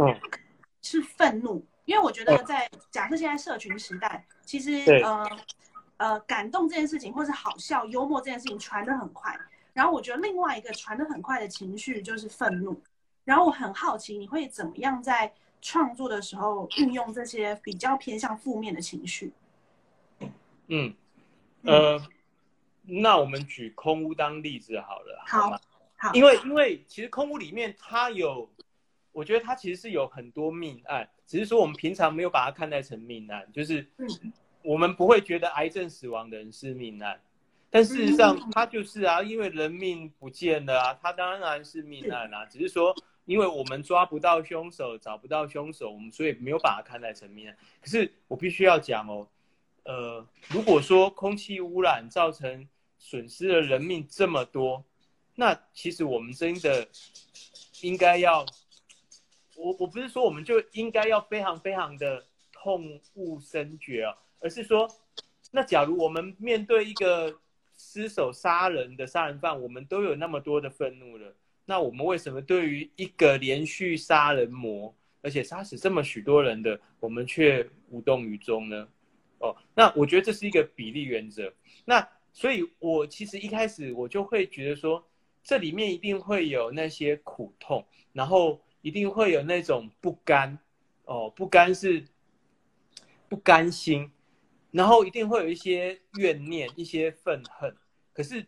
是愤怒，因为我觉得在假设现在社群时代，其实呃呃感动这件事情，或是好笑、幽默这件事情传得很快。然后我觉得另外一个传得很快的情绪就是愤怒。然后我很好奇，你会怎么样在创作的时候运用这些比较偏向负面的情绪？嗯，呃，那我们举空屋当例子好了，好吗？好，因为因为其实空屋里面它有，我觉得它其实是有很多命案，只是说我们平常没有把它看待成命案，就是我们不会觉得癌症死亡的人是命案，但事实上他就是啊，因为人命不见了啊，他当然是命案啊，只是说。因为我们抓不到凶手，找不到凶手，我们所以没有把它看待成命案。可是我必须要讲哦，呃，如果说空气污染造成损失的人命这么多，那其实我们真的应该要，我我不是说我们就应该要非常非常的痛恶深绝啊，而是说，那假如我们面对一个失手杀人的杀人犯，我们都有那么多的愤怒了。那我们为什么对于一个连续杀人魔，而且杀死这么许多人的，我们却无动于衷呢？哦，那我觉得这是一个比例原则。那所以，我其实一开始我就会觉得说，这里面一定会有那些苦痛，然后一定会有那种不甘，哦，不甘是不甘心，然后一定会有一些怨念、一些愤恨，可是。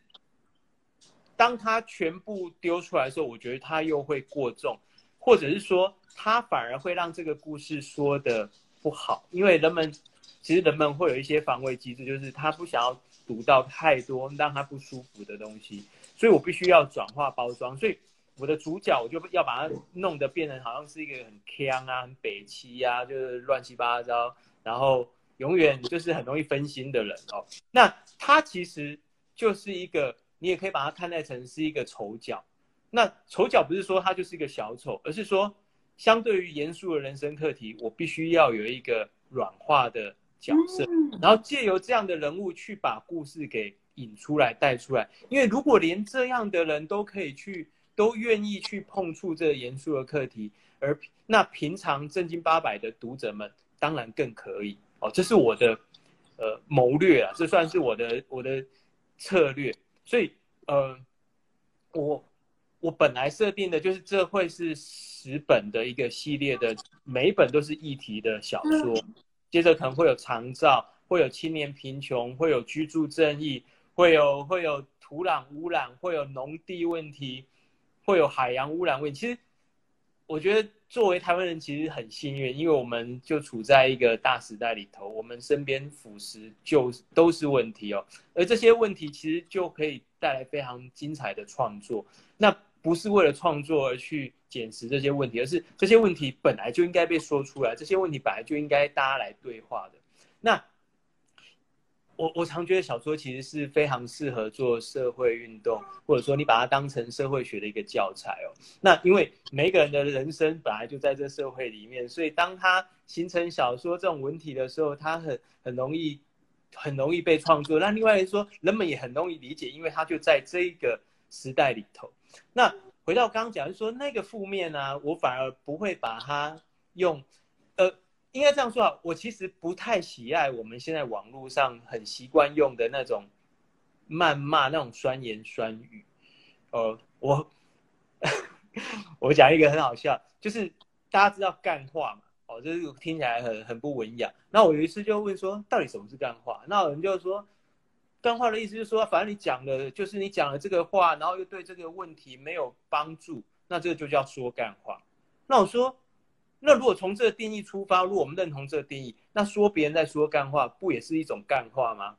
当他全部丢出来的时候，我觉得他又会过重，或者是说他反而会让这个故事说的不好，因为人们其实人们会有一些防卫机制，就是他不想要读到太多让他不舒服的东西，所以我必须要转化包装，所以我的主角我就要把它弄得变成好像是一个很腔啊、很北七啊，就是乱七八糟，然后永远就是很容易分心的人哦。那他其实就是一个。你也可以把它看待成是一个丑角，那丑角不是说他就是一个小丑，而是说相对于严肃的人生课题，我必须要有一个软化的角色，然后借由这样的人物去把故事给引出来带出来。因为如果连这样的人都可以去，都愿意去碰触这个严肃的课题，而那平常正经八百的读者们当然更可以哦。这是我的呃谋略啊，这算是我的我的策略。所以呃，我我本来设定的就是这会是十本的一个系列的，每一本都是议题的小说。接着可能会有长照，会有青年贫穷，会有居住正义，会有会有土壤污染，会有农地问题，会有海洋污染问题。其实我觉得作为台湾人，其实很幸运，因为我们就处在一个大时代里头，我们身边腐蚀就都是问题哦。而这些问题其实就可以带来非常精彩的创作。那不是为了创作而去捡拾这些问题，而是这些问题本来就应该被说出来，这些问题本来就应该大家来对话的。那我我常觉得小说其实是非常适合做社会运动，或者说你把它当成社会学的一个教材哦。那因为每个人的人生本来就在这社会里面，所以当它形成小说这种文体的时候，它很很容易很容易被创作。那另外来说，人们也很容易理解，因为它就在这一个时代里头。那回到刚刚讲，就说那个负面呢，我反而不会把它用，应该这样说啊，我其实不太喜爱我们现在网络上很习惯用的那种谩骂、那种酸言酸语。呃，我 我讲一个很好笑，就是大家知道干话嘛，哦，就是听起来很很不文雅。那我有一次就问说，到底什么是干话？那有人就说。干话的意思就是说，反正你讲的，就是你讲了这个话，然后又对这个问题没有帮助，那这个就叫说干话。那我说，那如果从这个定义出发，如果我们认同这个定义，那说别人在说干话，不也是一种干话吗？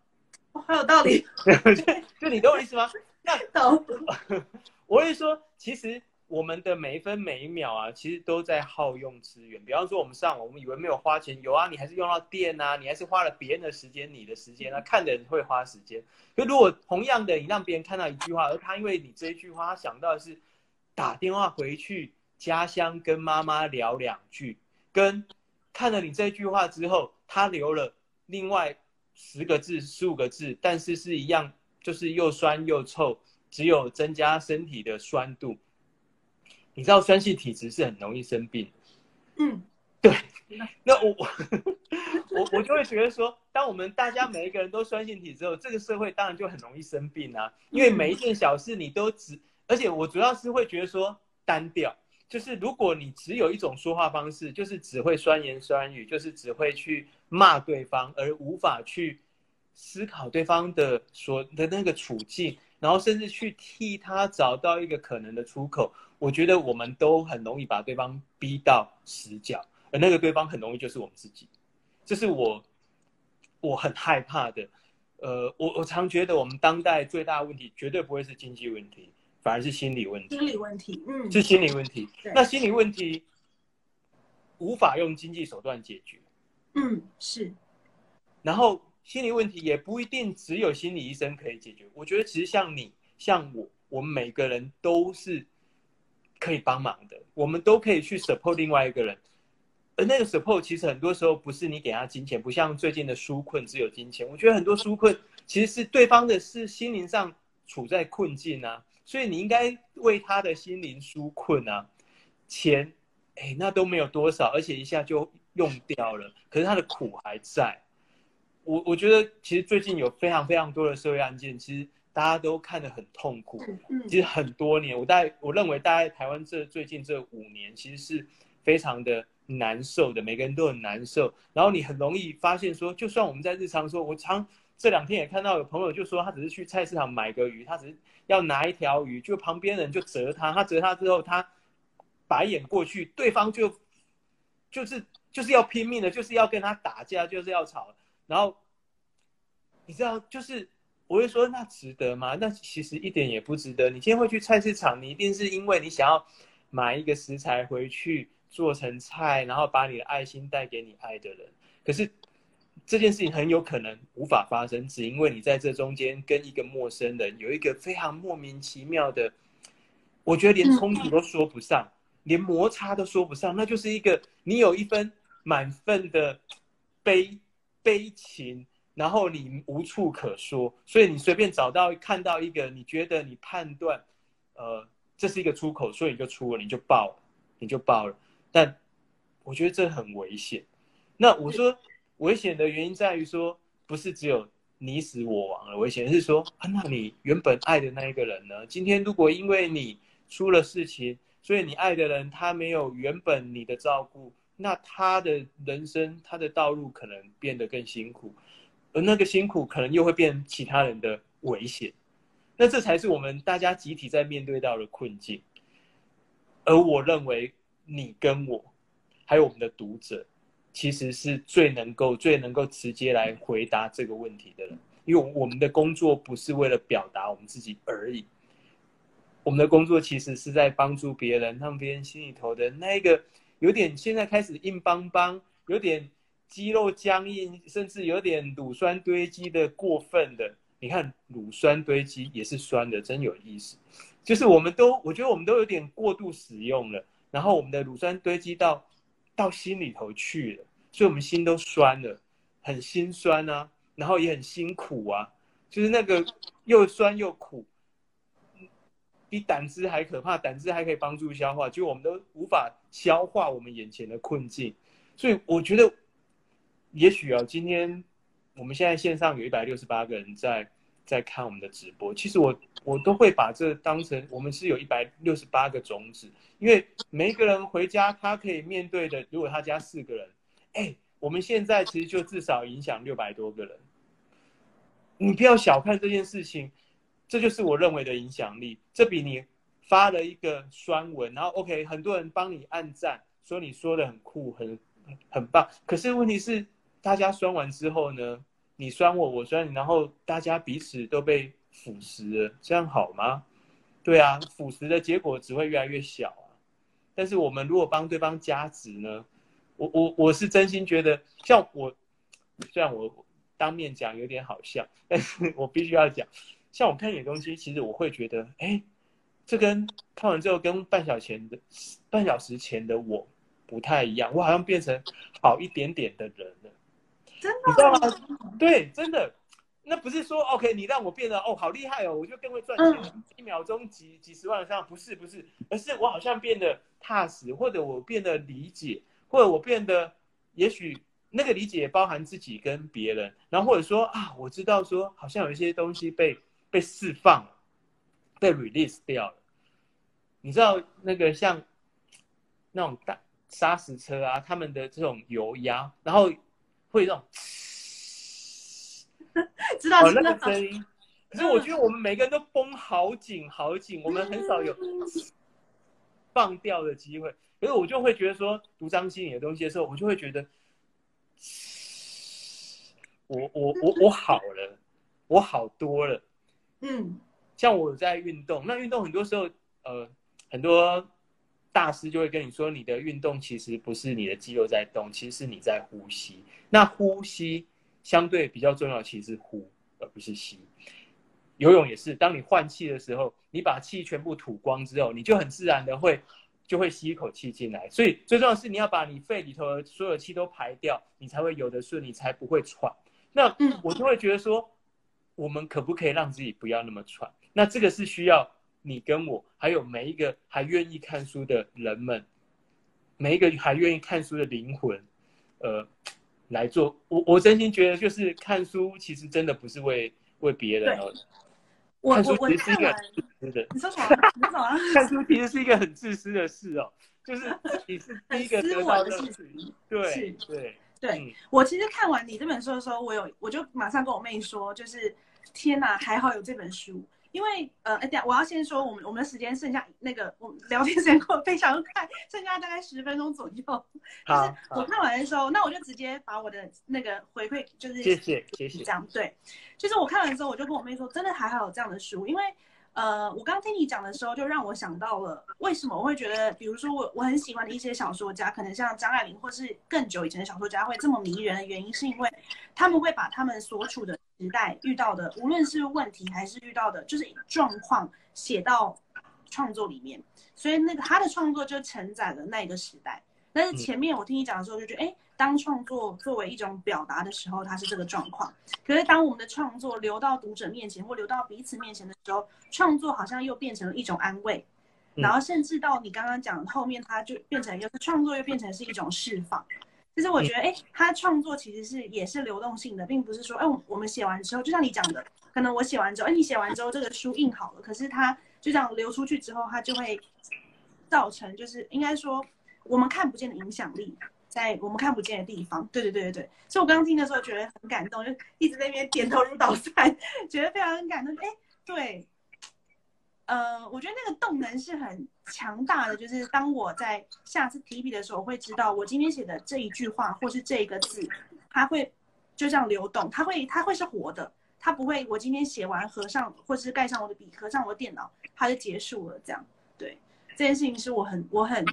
哦，很有道理。就你懂我意思吗？那 懂。我会说，其实。我们的每一分每一秒啊，其实都在耗用资源。比方说，我们上网，我们以为没有花钱，有啊，你还是用到电啊，你还是花了别人的时间，你的时间啊，看的人会花时间。就如果同样的，你让别人看到一句话，而他因为你这一句话，他想到的是打电话回去家乡跟妈妈聊两句，跟看了你这句话之后，他留了另外十个字、十五个字，但是是一样，就是又酸又臭，只有增加身体的酸度。你知道酸性体质是很容易生病，嗯，对。那我 我我我就会觉得说，当我们大家每一个人都酸性体质后，这个社会当然就很容易生病啊。因为每一件小事你都只，而且我主要是会觉得说单调，就是如果你只有一种说话方式，就是只会酸言酸语，就是只会去骂对方，而无法去思考对方的所的那个处境。然后甚至去替他找到一个可能的出口，我觉得我们都很容易把对方逼到死角，而那个对方很容易就是我们自己，这是我我很害怕的。呃，我我常觉得我们当代最大的问题绝对不会是经济问题，反而是心理问题。心理问题，嗯，是心理问题。那心理问题无法用经济手段解决。嗯，是。然后。心理问题也不一定只有心理医生可以解决。我觉得其实像你、像我，我们每个人都是可以帮忙的。我们都可以去 support 另外一个人，而那个 support 其实很多时候不是你给他金钱，不像最近的纾困只有金钱。我觉得很多纾困其实是对方的是心灵上处在困境啊，所以你应该为他的心灵纾困啊。钱，哎，那都没有多少，而且一下就用掉了，可是他的苦还在。我我觉得其实最近有非常非常多的社会案件，其实大家都看得很痛苦。其实很多年，我大概我认为大概台湾这最近这五年，其实是非常的难受的，每个人都很难受。然后你很容易发现说，就算我们在日常说，我常这两天也看到有朋友就说，他只是去菜市场买个鱼，他只是要拿一条鱼，就旁边人就折他，他折他之后，他白眼过去，对方就就是就是要拼命的，就是要跟他打架，就是要吵。然后，你知道，就是我会说，那值得吗？那其实一点也不值得。你今天会去菜市场，你一定是因为你想要买一个食材回去做成菜，然后把你的爱心带给你爱的人。可是这件事情很有可能无法发生，只因为你在这中间跟一个陌生人有一个非常莫名其妙的，我觉得连冲突都说不上，连摩擦都说不上，那就是一个你有一分满分的悲。悲情，然后你无处可说，所以你随便找到看到一个你觉得你判断，呃，这是一个出口，所以你就出了，你就爆了，你就爆了。但我觉得这很危险。那我说危险的原因在于说，不是只有你死我亡了，危险是说啊，那你原本爱的那一个人呢？今天如果因为你出了事情，所以你爱的人他没有原本你的照顾，那他的人生他的道路可能变得更辛苦，而那个辛苦可能又会变其他人的危险。那这才是我们大家集体在面对到的困境。而我认为你跟我，还有我们的读者，其实是最能够、最能够直接来回答这个问题的人，因为我们的工作不是为了表达我们自己而已。我们的工作其实是在帮助别人，让别人心里头的那个有点现在开始硬邦邦，有点肌肉僵硬，甚至有点乳酸堆积的过分的。你看乳酸堆积也是酸的，真有意思。就是我们都，我觉得我们都有点过度使用了，然后我们的乳酸堆积到到心里头去了，所以我们心都酸了，很心酸啊，然后也很辛苦啊，就是那个又酸又苦。比胆汁还可怕，胆汁还可以帮助消化，就我们都无法消化我们眼前的困境，所以我觉得，也许啊，今天我们现在线上有一百六十八个人在在看我们的直播，其实我我都会把这当成我们是有一百六十八个种子，因为每一个人回家他可以面对的，如果他家四个人，哎，我们现在其实就至少影响六百多个人，你不要小看这件事情。这就是我认为的影响力。这比你发了一个酸文，然后 OK，很多人帮你按赞，说你说的很酷，很很棒。可是问题是，大家酸完之后呢，你酸我，我酸你，然后大家彼此都被腐蚀了，这样好吗？对啊，腐蚀的结果只会越来越小啊。但是我们如果帮对方加值呢？我我我是真心觉得，像我，虽然我当面讲有点好笑，但是我必须要讲。像我看你的东西，其实我会觉得，哎，这跟看完之后跟半小前的半小时前的我不太一样，我好像变成好一点点的人了。真的？你知道吗？对，真的。那不是说 OK，你让我变得哦好厉害哦，我就更会赚钱，一秒钟几几十万上，不是不是，而是我好像变得踏实，或者我变得理解，或者我变得也许那个理解包含自己跟别人，然后或者说啊，我知道说好像有一些东西被。被释放了，被 release 掉了。你知道那个像那种大砂石车啊，他们的这种油压，然后会这种，知道那个声音。可是我觉得我们每个人都绷好紧好紧，我们很少有放掉的机会。可是我就会觉得说，读张心理的东西的时候，我就会觉得，我我我我好了，我好多了。嗯，像我在运动，那运动很多时候，呃，很多大师就会跟你说，你的运动其实不是你的肌肉在动，其实是你在呼吸。那呼吸相对比较重要，其实是呼而不是吸。游泳也是，当你换气的时候，你把气全部吐光之后，你就很自然的会就会吸一口气进来。所以最重要的是你要把你肺里头的所有气都排掉，你才会游得顺，你才不会喘。那我就会觉得说。我们可不可以让自己不要那么喘？那这个是需要你跟我，还有每一个还愿意看书的人们，每一个还愿意看书的灵魂，呃，来做。我我真心觉得，就是看书其实真的不是为为别人而看书其实是一个自私的。你说什么？你说什么？看书其实是一个很自私的事哦，就是你是 第一个得到的事情。对对对，我其实看完你这本书的时候，我有我就马上跟我妹说，就是。天哪，还好有这本书，因为呃，哎，等下我要先说，我们我们的时间剩下那个，我们聊天时间过得非常快，剩下大概十分钟左右。就是我看完的时候，那我就直接把我的那个回馈，就是谢谢谢谢这样对，就是我看完之后，我就跟我妹说，真的还好有这样的书，因为。呃，我刚听你讲的时候，就让我想到了为什么我会觉得，比如说我我很喜欢的一些小说家，可能像张爱玲，或是更久以前的小说家会这么迷人的原因，是因为他们会把他们所处的时代遇到的，无论是问题还是遇到的，就是状况写到创作里面，所以那个他的创作就承载了那个时代。但是前面我听你讲的时候，就觉得，哎，当创作作为一种表达的时候，它是这个状况。可是当我们的创作流到读者面前，或流到彼此面前的时候，创作好像又变成了一种安慰。然后甚至到你刚刚讲后面，它就变成又是创作，又变成是一种释放。其实我觉得，哎，他创作其实是也是流动性的，并不是说，哎，我们写完之后，就像你讲的，可能我写完之后，哎，你写完之后，这个书印好了，可是它就这样流出去之后，它就会造成，就是应该说我们看不见的影响力，在我们看不见的地方。对对对对对。所以我刚刚听的时候觉得很感动，就一直在那边点头如捣蒜，觉得非常感动。哎，对。呃，我觉得那个动能是很强大的，就是当我在下次提笔的时候，我会知道我今天写的这一句话或是这一个字，它会就这样流动，它会它会是活的，它不会我今天写完合上或是盖上我的笔，合上我的电脑，它就结束了。这样，对这件事情是我很我很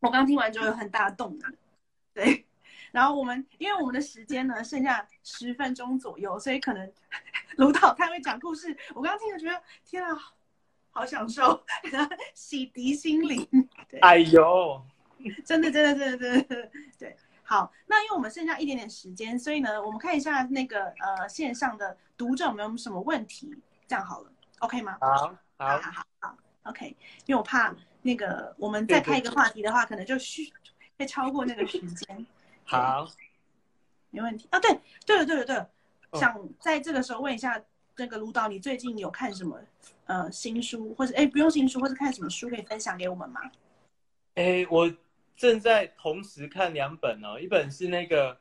我刚听完之后有很大的动能，对。然后我们因为我们的时间呢剩下十分钟左右，所以可能 卢导太会讲故事，我刚刚听了觉得天啊！好享受，洗涤心灵。哎呦，真的，真的，真的，真的，对。好，那因为我们剩下一点点时间，所以呢，我们看一下那个呃线上的读者有没有什么问题，这样好了，OK 吗？好，好，好，好，好，OK。因为我怕那个我们再开一个话题的话，可能就需会超过那个时间。好，没问题。啊，对，对了，对了，对了，想在这个时候问一下。那个卢导，你最近有看什么呃新书，或者哎不用新书，或者看什么书可以分享给我们吗？哎，我正在同时看两本哦，一本是那个《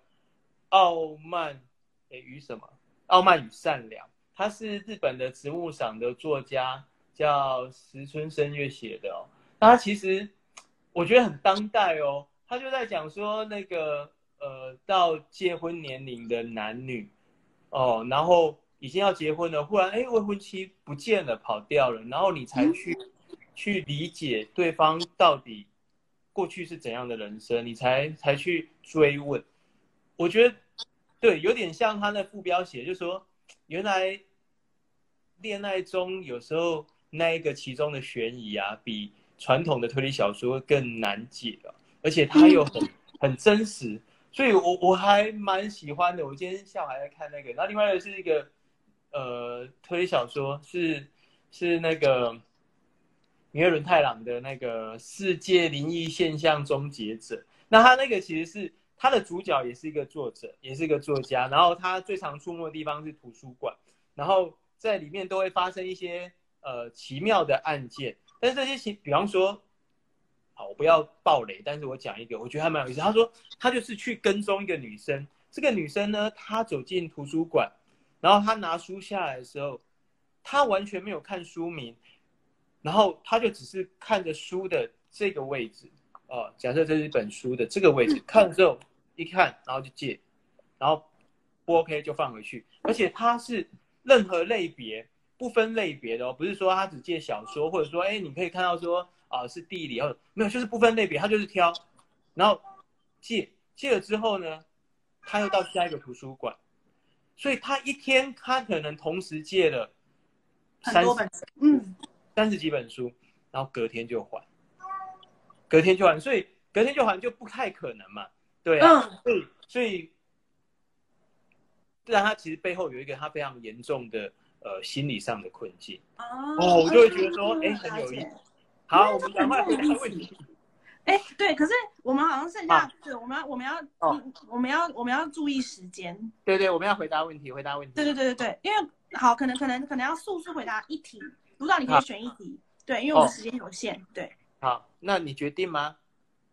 傲慢与什么傲慢与善良》，他是日本的植物赏的作家，叫石村生月写的哦。他其实我觉得很当代哦，他就在讲说那个呃到结婚年龄的男女哦，然后。已经要结婚了，忽然哎未婚妻不见了，跑掉了，然后你才去去理解对方到底过去是怎样的人生，你才才去追问。我觉得对，有点像他那副标写，就说原来恋爱中有时候那一个其中的悬疑啊，比传统的推理小说更难解了，而且它又很很真实，所以我我还蛮喜欢的。我今天下午还在看那个，然后另外的是一个。呃，推理小说是是那个米尔伦太郎的那个世界灵异现象终结者。那他那个其实是他的主角也是一个作者，也是一个作家。然后他最常出没的地方是图书馆，然后在里面都会发生一些呃奇妙的案件。但是这些奇，比方说，好，我不要暴雷，但是我讲一个，我觉得还蛮有意思。他说他就是去跟踪一个女生，这个女生呢，她走进图书馆。然后他拿书下来的时候，他完全没有看书名，然后他就只是看着书的这个位置，哦，假设这是一本书的这个位置，看了之后一看，然后就借，然后不 OK 就放回去，而且他是任何类别不分类别的哦，不是说他只借小说，或者说哎你可以看到说啊是地理哦，没有，就是不分类别，他就是挑，然后借借了之后呢，他又到下一个图书馆。所以他一天，他可能同时借了三十本，嗯，三十几本书，然后隔天就还，隔天就还，所以隔天就还就不太可能嘛，对啊，所以所以，不然他其实背后有一个他非常严重的呃心理上的困境。哦，我就会觉得说，哎，很有意思。好，我们赶快回答问题。哎，对，可是我们好像剩下，是我们要我们要我们要我们要注意时间。对对，我们要回答问题，回答问题。对对对对对，因为好，可能可能可能要速速回答一题，卢导你可以选一题。对，因为我们时间有限。对。好，那你决定吗？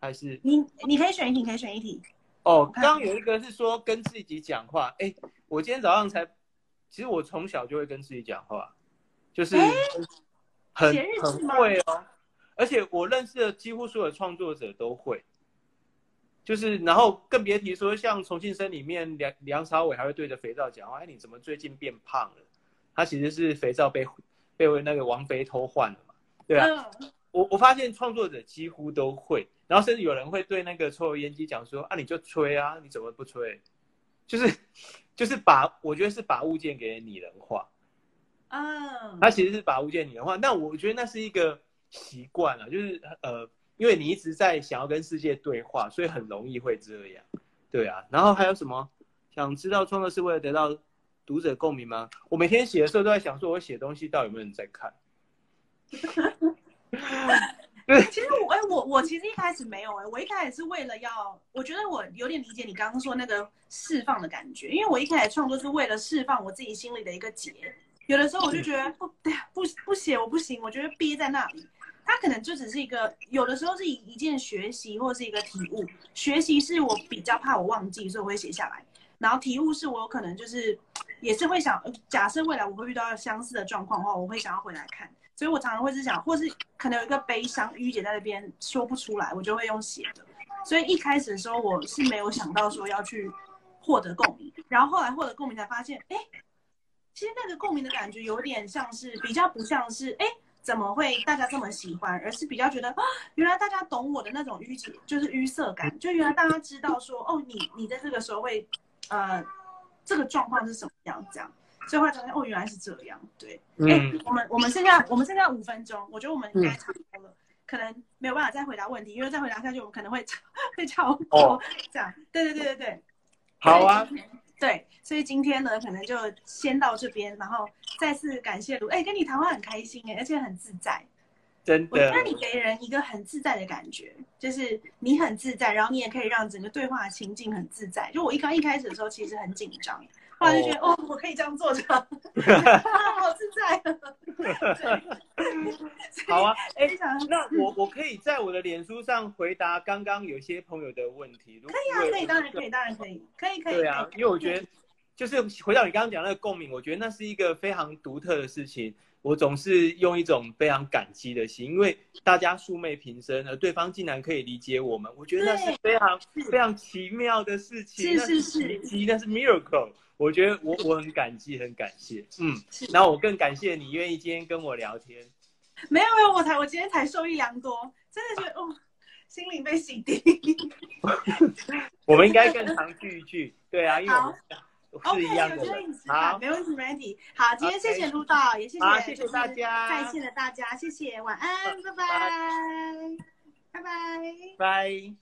还是你你可以选一题，可以选一题。哦，刚刚有一个是说跟自己讲话。哎，我今天早上才，其实我从小就会跟自己讲话，就是很很会哦。而且我认识的几乎所有创作者都会，就是然后更别提说像重庆生里面梁梁朝伟还会对着肥皂讲话，哎，你怎么最近变胖了？他其实是肥皂被被那个王菲偷换了嘛，对啊。我我发现创作者几乎都会，然后甚至有人会对那个抽油烟机讲说，啊，你就吹啊，你怎么不吹？就是就是把我觉得是把物件给拟人化，嗯，他其实是把物件拟人化，那我觉得那是一个。习惯了，就是呃，因为你一直在想要跟世界对话，所以很容易会这样。对啊，然后还有什么？想知道创作是为了得到读者共鸣吗？我每天写的时候都在想，说我写东西到底有没有人在看？其实我哎，我我其实一开始没有哎，我一开始是为了要，我觉得我有点理解你刚刚说那个释放的感觉，因为我一开始创作是为了释放我自己心里的一个结，有的时候我就觉得不，不不写我不行，我觉得憋在那里，它可能就只是一个，有的时候是一一件学习或是一个体悟，学习是我比较怕我忘记，所以我会写下来，然后体悟是我有可能就是也是会想，假设未来我会遇到相似的状况的话，我会想要回来看。所以我常常会是想，或是可能有一个悲伤淤结在那边说不出来，我就会用写的。所以一开始的时候，我是没有想到说要去获得共鸣，然后后来获得共鸣才发现，哎，其实那个共鸣的感觉有点像是比较不像是，哎，怎么会大家这么喜欢，而是比较觉得啊，原来大家懂我的那种淤结，就是淤塞感，就原来大家知道说，哦，你你在这个时候会，呃，这个状况是什么样这样。所以后来发现哦，原来是这样。对，哎，我们我们剩下我们剩下五分钟，我觉得我们应该差不多了，可能没有办法再回答问题，因为再回答下去，我们可能会 会超过这样。对对对对对，好啊。对，所以今天呢，可能就先到这边，然后再次感谢卢，哎，跟你谈话很开心哎，而且很自在。真的，我觉得你给人一个很自在的感觉，就是你很自在，然后你也可以让整个对话情境很自在。就我一刚一开始的时候，其实很紧张。突然就觉得哦，我可以这样做着，好自在。好啊，哎，那我我可以在我的脸书上回答刚刚有些朋友的问题。可以啊，可以，当然可以，当然可以，可以，可以。对啊，因为我觉得，就是回到你刚刚讲那个共鸣，我觉得那是一个非常独特的事情。我总是用一种非常感激的心，因为大家素昧平生，而对方竟然可以理解我们，我觉得那是非常非常奇妙的事情，是是是，那是 miracle。我觉得我我很感激，很感谢，嗯，然后我更感谢你愿意今天跟我聊天。没有没有，我才我今天才受益良多，真的觉得哦，心灵被洗涤。我们应该更常聚一聚，对啊，因为是一样的。好，没问题没问题。好，今天谢谢陆导，也谢谢谢谢大家，在线的大家，谢谢，晚安，拜拜，拜拜，拜。